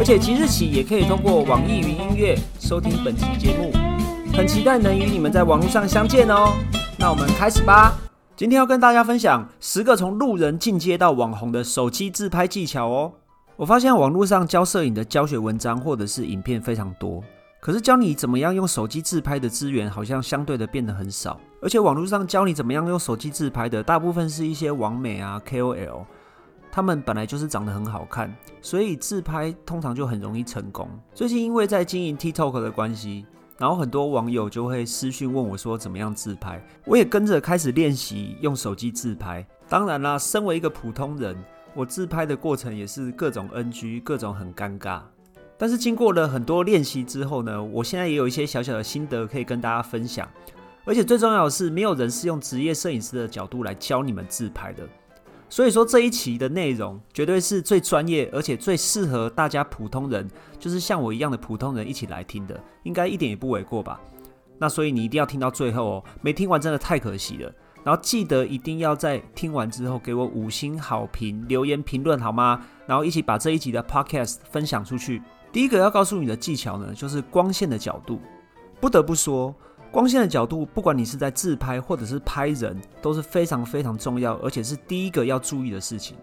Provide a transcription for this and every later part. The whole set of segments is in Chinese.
而且即日起也可以通过网易云音乐收听本期节目，很期待能与你们在网络上相见哦。那我们开始吧。今天要跟大家分享十个从路人进阶到网红的手机自拍技巧哦。我发现网络上教摄影的教学文章或者是影片非常多，可是教你怎么样用手机自拍的资源好像相对的变得很少。而且网络上教你怎么样用手机自拍的，大部分是一些网美啊 KOL。他们本来就是长得很好看，所以自拍通常就很容易成功。最近因为在经营 TikTok 的关系，然后很多网友就会私讯问我说怎么样自拍，我也跟着开始练习用手机自拍。当然啦，身为一个普通人，我自拍的过程也是各种 NG，各种很尴尬。但是经过了很多练习之后呢，我现在也有一些小小的心得可以跟大家分享。而且最重要的是，没有人是用职业摄影师的角度来教你们自拍的。所以说这一期的内容绝对是最专业，而且最适合大家普通人，就是像我一样的普通人一起来听的，应该一点也不为过吧？那所以你一定要听到最后哦，没听完真的太可惜了。然后记得一定要在听完之后给我五星好评、留言评论好吗？然后一起把这一集的 podcast 分享出去。第一个要告诉你的技巧呢，就是光线的角度。不得不说。光线的角度，不管你是在自拍或者是拍人，都是非常非常重要，而且是第一个要注意的事情。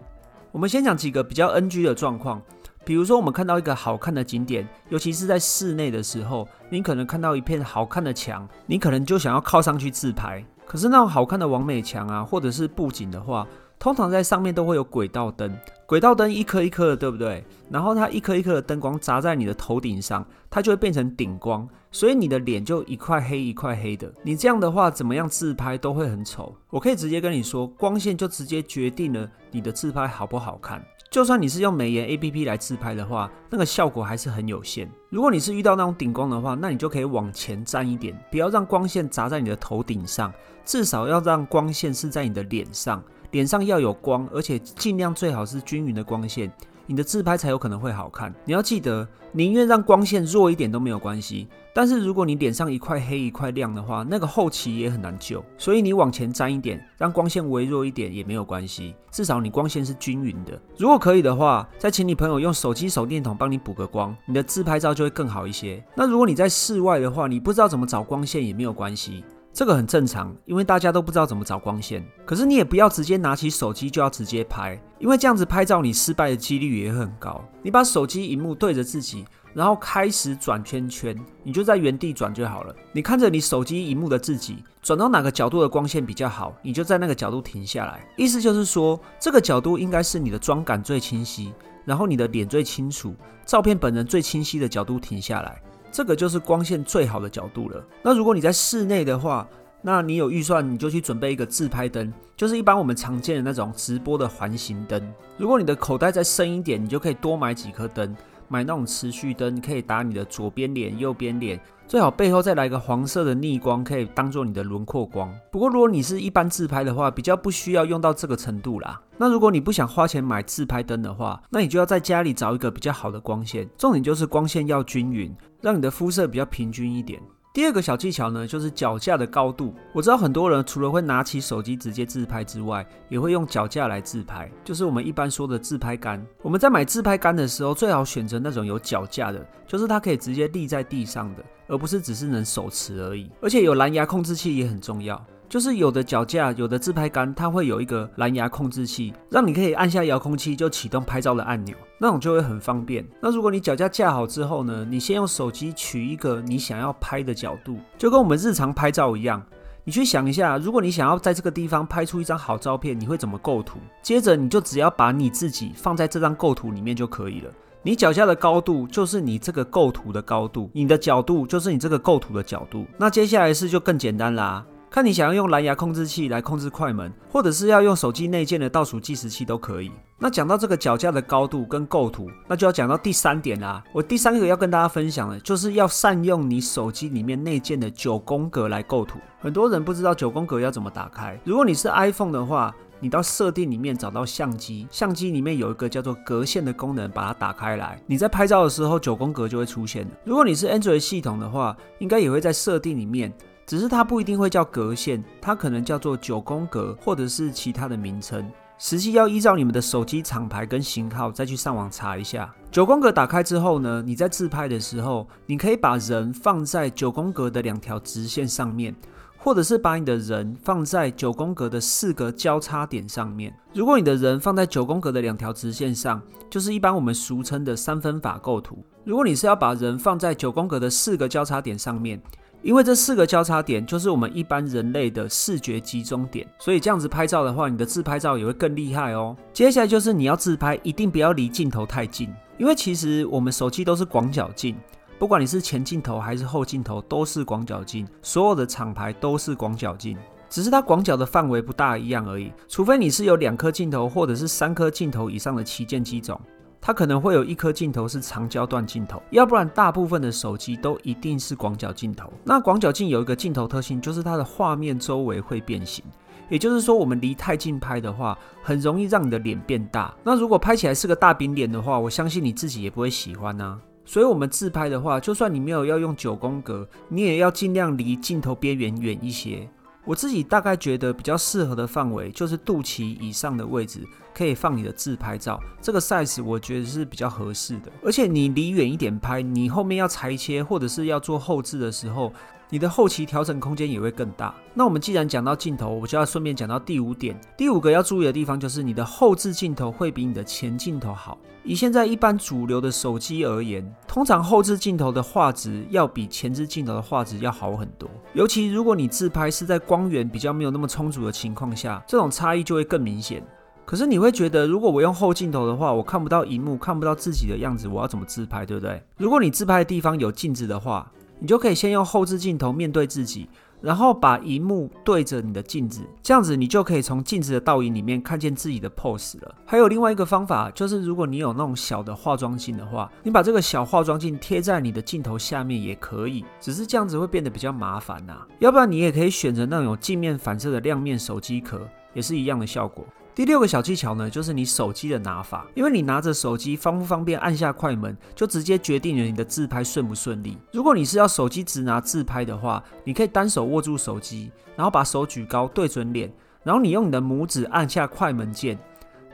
我们先讲几个比较 NG 的状况，比如说我们看到一个好看的景点，尤其是在室内的时候，你可能看到一片好看的墙，你可能就想要靠上去自拍。可是那种好看的完美墙啊，或者是布景的话，通常在上面都会有轨道灯，轨道灯一颗一颗的，对不对？然后它一颗一颗的灯光砸在你的头顶上，它就会变成顶光。所以你的脸就一块黑一块黑的，你这样的话怎么样自拍都会很丑。我可以直接跟你说，光线就直接决定了你的自拍好不好看。就算你是用美颜 A P P 来自拍的话，那个效果还是很有限。如果你是遇到那种顶光的话，那你就可以往前站一点，不要让光线砸在你的头顶上，至少要让光线是在你的脸上，脸上要有光，而且尽量最好是均匀的光线。你的自拍才有可能会好看。你要记得，宁愿让光线弱一点都没有关系。但是如果你脸上一块黑一块亮的话，那个后期也很难救。所以你往前沾一点，让光线微弱一点也没有关系。至少你光线是均匀的。如果可以的话，再请你朋友用手机手电筒帮你补个光，你的自拍照就会更好一些。那如果你在室外的话，你不知道怎么找光线也没有关系。这个很正常，因为大家都不知道怎么找光线。可是你也不要直接拿起手机就要直接拍，因为这样子拍照你失败的几率也很高。你把手机荧幕对着自己，然后开始转圈圈，你就在原地转就好了。你看着你手机荧幕的自己，转到哪个角度的光线比较好，你就在那个角度停下来。意思就是说，这个角度应该是你的妆感最清晰，然后你的脸最清楚，照片本人最清晰的角度停下来。这个就是光线最好的角度了。那如果你在室内的话，那你有预算，你就去准备一个自拍灯，就是一般我们常见的那种直播的环形灯。如果你的口袋再深一点，你就可以多买几颗灯，买那种持续灯，可以打你的左边脸、右边脸。最好背后再来一个黄色的逆光，可以当做你的轮廓光。不过如果你是一般自拍的话，比较不需要用到这个程度啦。那如果你不想花钱买自拍灯的话，那你就要在家里找一个比较好的光线。重点就是光线要均匀，让你的肤色比较平均一点。第二个小技巧呢，就是脚架的高度。我知道很多人除了会拿起手机直接自拍之外，也会用脚架来自拍，就是我们一般说的自拍杆。我们在买自拍杆的时候，最好选择那种有脚架的，就是它可以直接立在地上的，而不是只是能手持而已。而且有蓝牙控制器也很重要。就是有的脚架，有的自拍杆，它会有一个蓝牙控制器，让你可以按下遥控器就启动拍照的按钮，那种就会很方便。那如果你脚架架好之后呢，你先用手机取一个你想要拍的角度，就跟我们日常拍照一样。你去想一下，如果你想要在这个地方拍出一张好照片，你会怎么构图？接着你就只要把你自己放在这张构图里面就可以了。你脚架的高度就是你这个构图的高度，你的角度就是你这个构图的角度。那接下来是就更简单啦。看你想要用蓝牙控制器来控制快门，或者是要用手机内建的倒数计时器都可以。那讲到这个脚架的高度跟构图，那就要讲到第三点啦。我第三个要跟大家分享的，就是要善用你手机里面内建的九宫格来构图。很多人不知道九宫格要怎么打开。如果你是 iPhone 的话，你到设定里面找到相机，相机里面有一个叫做格线的功能，把它打开来，你在拍照的时候九宫格就会出现如果你是 Android 系统的话，应该也会在设定里面。只是它不一定会叫格线，它可能叫做九宫格，或者是其他的名称。实际要依照你们的手机厂牌跟型号再去上网查一下。九宫格打开之后呢，你在自拍的时候，你可以把人放在九宫格的两条直线上面，或者是把你的人放在九宫格的四个交叉点上面。如果你的人放在九宫格的两条直线上，就是一般我们俗称的三分法构图。如果你是要把人放在九宫格的四个交叉点上面，因为这四个交叉点就是我们一般人类的视觉集中点，所以这样子拍照的话，你的自拍照也会更厉害哦。接下来就是你要自拍，一定不要离镜头太近，因为其实我们手机都是广角镜，不管你是前镜头还是后镜头，都是广角镜，所有的厂牌都是广角镜，只是它广角的范围不大一样而已。除非你是有两颗镜头或者是三颗镜头以上的旗舰机种。它可能会有一颗镜头是长焦段镜头，要不然大部分的手机都一定是广角镜头。那广角镜有一个镜头特性，就是它的画面周围会变形，也就是说，我们离太近拍的话，很容易让你的脸变大。那如果拍起来是个大饼脸的话，我相信你自己也不会喜欢呐。所以，我们自拍的话，就算你没有要用九宫格，你也要尽量离镜头边缘远一些。我自己大概觉得比较适合的范围就是肚脐以上的位置，可以放你的自拍照。这个 size 我觉得是比较合适的。而且你离远一点拍，你后面要裁切或者是要做后置的时候。你的后期调整空间也会更大。那我们既然讲到镜头，我就要顺便讲到第五点。第五个要注意的地方就是你的后置镜头会比你的前镜头好。以现在一般主流的手机而言，通常后置镜头的画质要比前置镜头的画质要好很多。尤其如果你自拍是在光源比较没有那么充足的情况下，这种差异就会更明显。可是你会觉得，如果我用后镜头的话，我看不到荧幕，看不到自己的样子，我要怎么自拍，对不对？如果你自拍的地方有镜子的话，你就可以先用后置镜头面对自己，然后把荧幕对着你的镜子，这样子你就可以从镜子的倒影里面看见自己的 pose 了。还有另外一个方法，就是如果你有那种小的化妆镜的话，你把这个小化妆镜贴在你的镜头下面也可以，只是这样子会变得比较麻烦呐。要不然你也可以选择那种镜面反射的亮面手机壳，也是一样的效果。第六个小技巧呢，就是你手机的拿法，因为你拿着手机方不方便按下快门，就直接决定了你的自拍顺不顺利。如果你是要手机直拿自拍的话，你可以单手握住手机，然后把手举高对准脸，然后你用你的拇指按下快门键。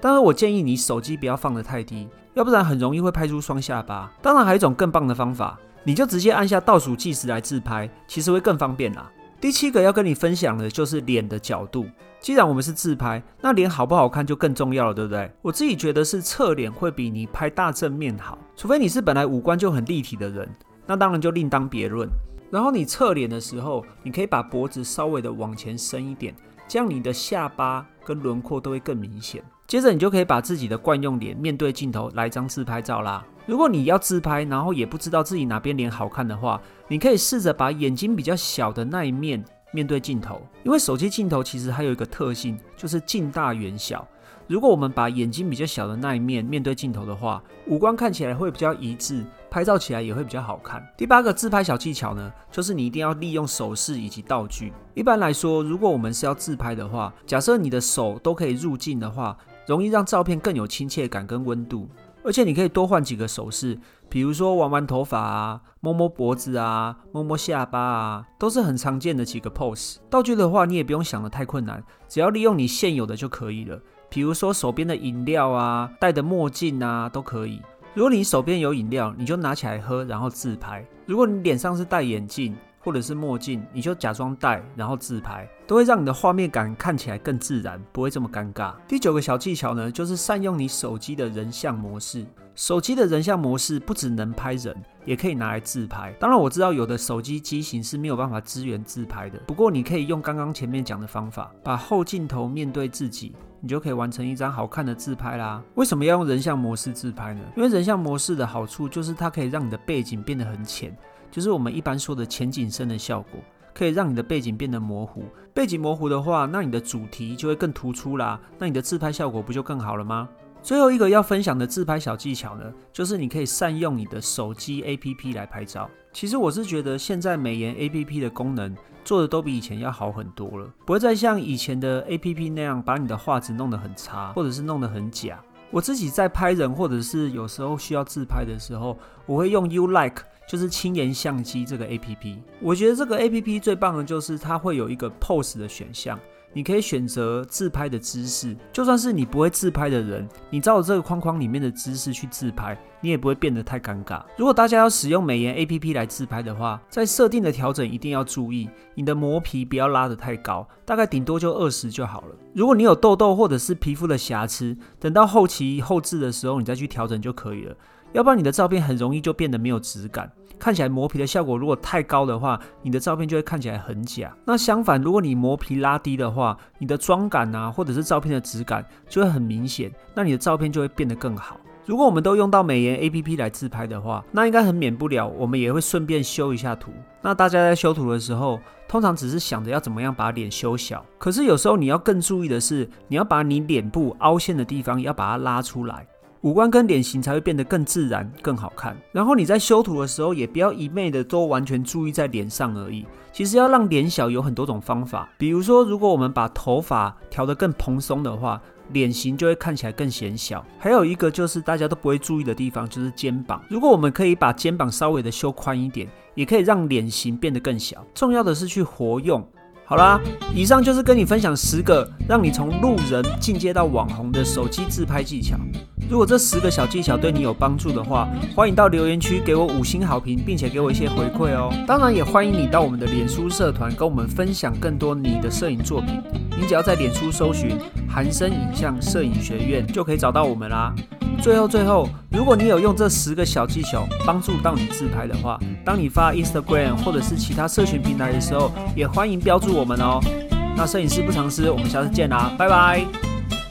当然，我建议你手机不要放得太低，要不然很容易会拍出双下巴。当然，还有一种更棒的方法，你就直接按下倒数计时来自拍，其实会更方便啦。第七个要跟你分享的就是脸的角度。既然我们是自拍，那脸好不好看就更重要了，对不对？我自己觉得是侧脸会比你拍大正面好，除非你是本来五官就很立体的人，那当然就另当别论。然后你侧脸的时候，你可以把脖子稍微的往前伸一点，这样你的下巴跟轮廓都会更明显。接着你就可以把自己的惯用脸面对镜头来张自拍照啦。如果你要自拍，然后也不知道自己哪边脸好看的话，你可以试着把眼睛比较小的那一面面对镜头，因为手机镜头其实还有一个特性，就是近大远小。如果我们把眼睛比较小的那一面面对镜头的话，五官看起来会比较一致，拍照起来也会比较好看。第八个自拍小技巧呢，就是你一定要利用手势以及道具。一般来说，如果我们是要自拍的话，假设你的手都可以入镜的话，容易让照片更有亲切感跟温度。而且你可以多换几个手势，比如说玩玩头发啊，摸摸脖子啊，摸摸下巴啊，都是很常见的几个 pose。道具的话，你也不用想的太困难，只要利用你现有的就可以了。比如说手边的饮料啊，戴的墨镜啊，都可以。如果你手边有饮料，你就拿起来喝，然后自拍。如果你脸上是戴眼镜，或者是墨镜，你就假装戴，然后自拍，都会让你的画面感看起来更自然，不会这么尴尬。第九个小技巧呢，就是善用你手机的人像模式。手机的人像模式不只能拍人，也可以拿来自拍。当然，我知道有的手机机型是没有办法支援自拍的，不过你可以用刚刚前面讲的方法，把后镜头面对自己，你就可以完成一张好看的自拍啦。为什么要用人像模式自拍呢？因为人像模式的好处就是它可以让你的背景变得很浅。就是我们一般说的前景深的效果，可以让你的背景变得模糊。背景模糊的话，那你的主题就会更突出啦，那你的自拍效果不就更好了吗？最后一个要分享的自拍小技巧呢，就是你可以善用你的手机 APP 来拍照。其实我是觉得现在美颜 APP 的功能做的都比以前要好很多了，不会再像以前的 APP 那样把你的画质弄得很差，或者是弄得很假。我自己在拍人或者是有时候需要自拍的时候，我会用 You Like，就是轻颜相机这个 APP。我觉得这个 APP 最棒的就是它会有一个 Pose 的选项。你可以选择自拍的姿势，就算是你不会自拍的人，你照着这个框框里面的姿势去自拍，你也不会变得太尴尬。如果大家要使用美颜 APP 来自拍的话，在设定的调整一定要注意，你的磨皮不要拉得太高，大概顶多就二十就好了。如果你有痘痘或者是皮肤的瑕疵，等到后期后置的时候，你再去调整就可以了。要不然你的照片很容易就变得没有质感。看起来磨皮的效果如果太高的话，你的照片就会看起来很假。那相反，如果你磨皮拉低的话，你的妆感啊，或者是照片的质感就会很明显，那你的照片就会变得更好。如果我们都用到美颜 A P P 来自拍的话，那应该很免不了，我们也会顺便修一下图。那大家在修图的时候，通常只是想着要怎么样把脸修小，可是有时候你要更注意的是，你要把你脸部凹陷的地方要把它拉出来。五官跟脸型才会变得更自然、更好看。然后你在修图的时候，也不要一昧的都完全注意在脸上而已。其实要让脸小有很多种方法。比如说，如果我们把头发调得更蓬松的话，脸型就会看起来更显小。还有一个就是大家都不会注意的地方，就是肩膀。如果我们可以把肩膀稍微的修宽一点，也可以让脸型变得更小。重要的是去活用。好啦，以上就是跟你分享十个让你从路人进阶到网红的手机自拍技巧。如果这十个小技巧对你有帮助的话，欢迎到留言区给我五星好评，并且给我一些回馈哦。当然，也欢迎你到我们的脸书社团跟我们分享更多你的摄影作品。你只要在脸书搜寻“韩生影像摄影学院”，就可以找到我们啦。最后，最后，如果你有用这十个小技巧帮助到你自拍的话，当你发 Instagram 或者是其他社群平台的时候，也欢迎标注我们哦。那摄影师不藏私，我们下次见啦，拜拜。